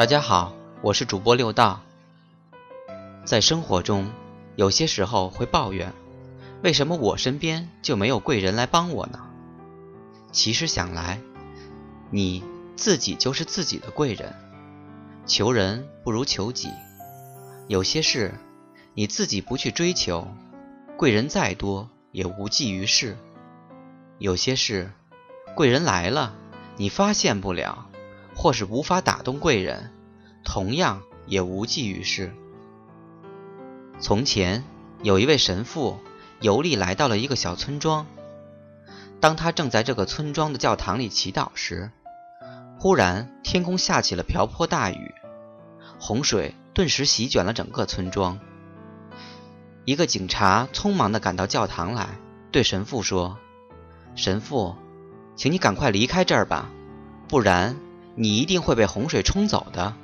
大家好，我是主播六道。在生活中，有些时候会抱怨，为什么我身边就没有贵人来帮我呢？其实想来，你自己就是自己的贵人。求人不如求己，有些事你自己不去追求，贵人再多也无济于事；有些事贵人来了，你发现不了。或是无法打动贵人，同样也无济于事。从前有一位神父游历来到了一个小村庄，当他正在这个村庄的教堂里祈祷时，忽然天空下起了瓢泼大雨，洪水顿时席卷了整个村庄。一个警察匆忙地赶到教堂来，对神父说：“神父，请你赶快离开这儿吧，不然……”你一定会被洪水冲走的。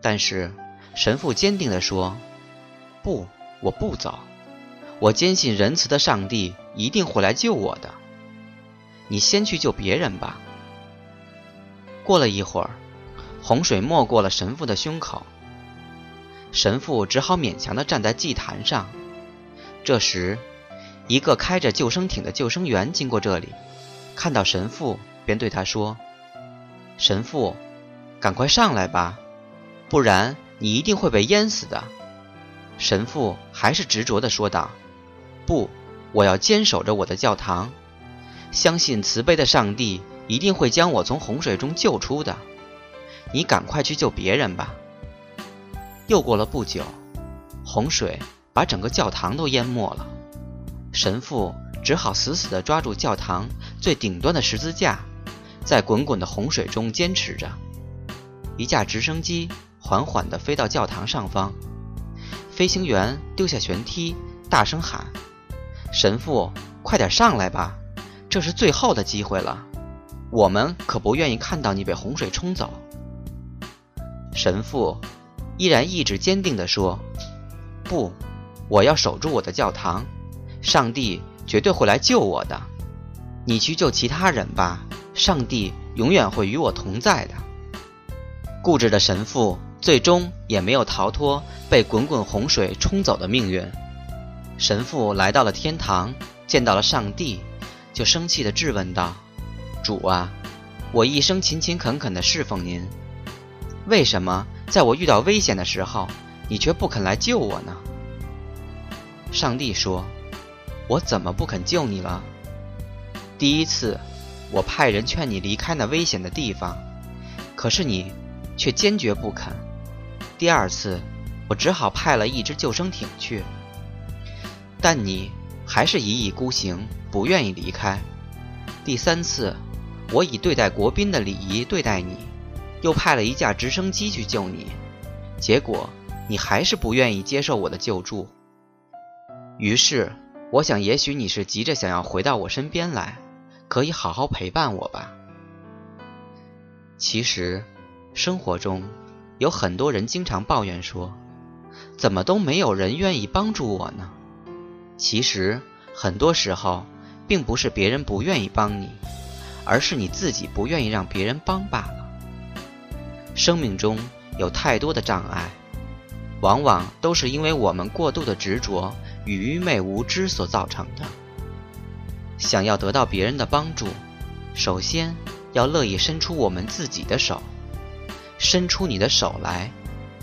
但是神父坚定地说：“不，我不走。我坚信仁慈的上帝一定会来救我的。你先去救别人吧。”过了一会儿，洪水没过了神父的胸口，神父只好勉强地站在祭坛上。这时，一个开着救生艇的救生员经过这里，看到神父，便对他说。神父，赶快上来吧，不然你一定会被淹死的。神父还是执着地说道：“不，我要坚守着我的教堂，相信慈悲的上帝一定会将我从洪水中救出的。你赶快去救别人吧。”又过了不久，洪水把整个教堂都淹没了，神父只好死死地抓住教堂最顶端的十字架。在滚滚的洪水中坚持着，一架直升机缓缓地飞到教堂上方，飞行员丢下舷梯，大声喊：“神父，快点上来吧，这是最后的机会了，我们可不愿意看到你被洪水冲走。”神父依然意志坚定地说：“不，我要守住我的教堂，上帝绝对会来救我的，你去救其他人吧。”上帝永远会与我同在的。固执的神父最终也没有逃脱被滚滚洪水冲走的命运。神父来到了天堂，见到了上帝，就生气地质问道：“主啊，我一生勤勤恳恳地侍奉您，为什么在我遇到危险的时候，你却不肯来救我呢？”上帝说：“我怎么不肯救你了？第一次。”我派人劝你离开那危险的地方，可是你却坚决不肯。第二次，我只好派了一只救生艇去，但你还是一意孤行，不愿意离开。第三次，我以对待国宾的礼仪对待你，又派了一架直升机去救你，结果你还是不愿意接受我的救助。于是，我想，也许你是急着想要回到我身边来。可以好好陪伴我吧。其实，生活中有很多人经常抱怨说：“怎么都没有人愿意帮助我呢？”其实，很多时候并不是别人不愿意帮你，而是你自己不愿意让别人帮罢了。生命中有太多的障碍，往往都是因为我们过度的执着与愚昧无知所造成的。想要得到别人的帮助，首先要乐意伸出我们自己的手。伸出你的手来，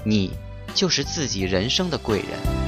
你就是自己人生的贵人。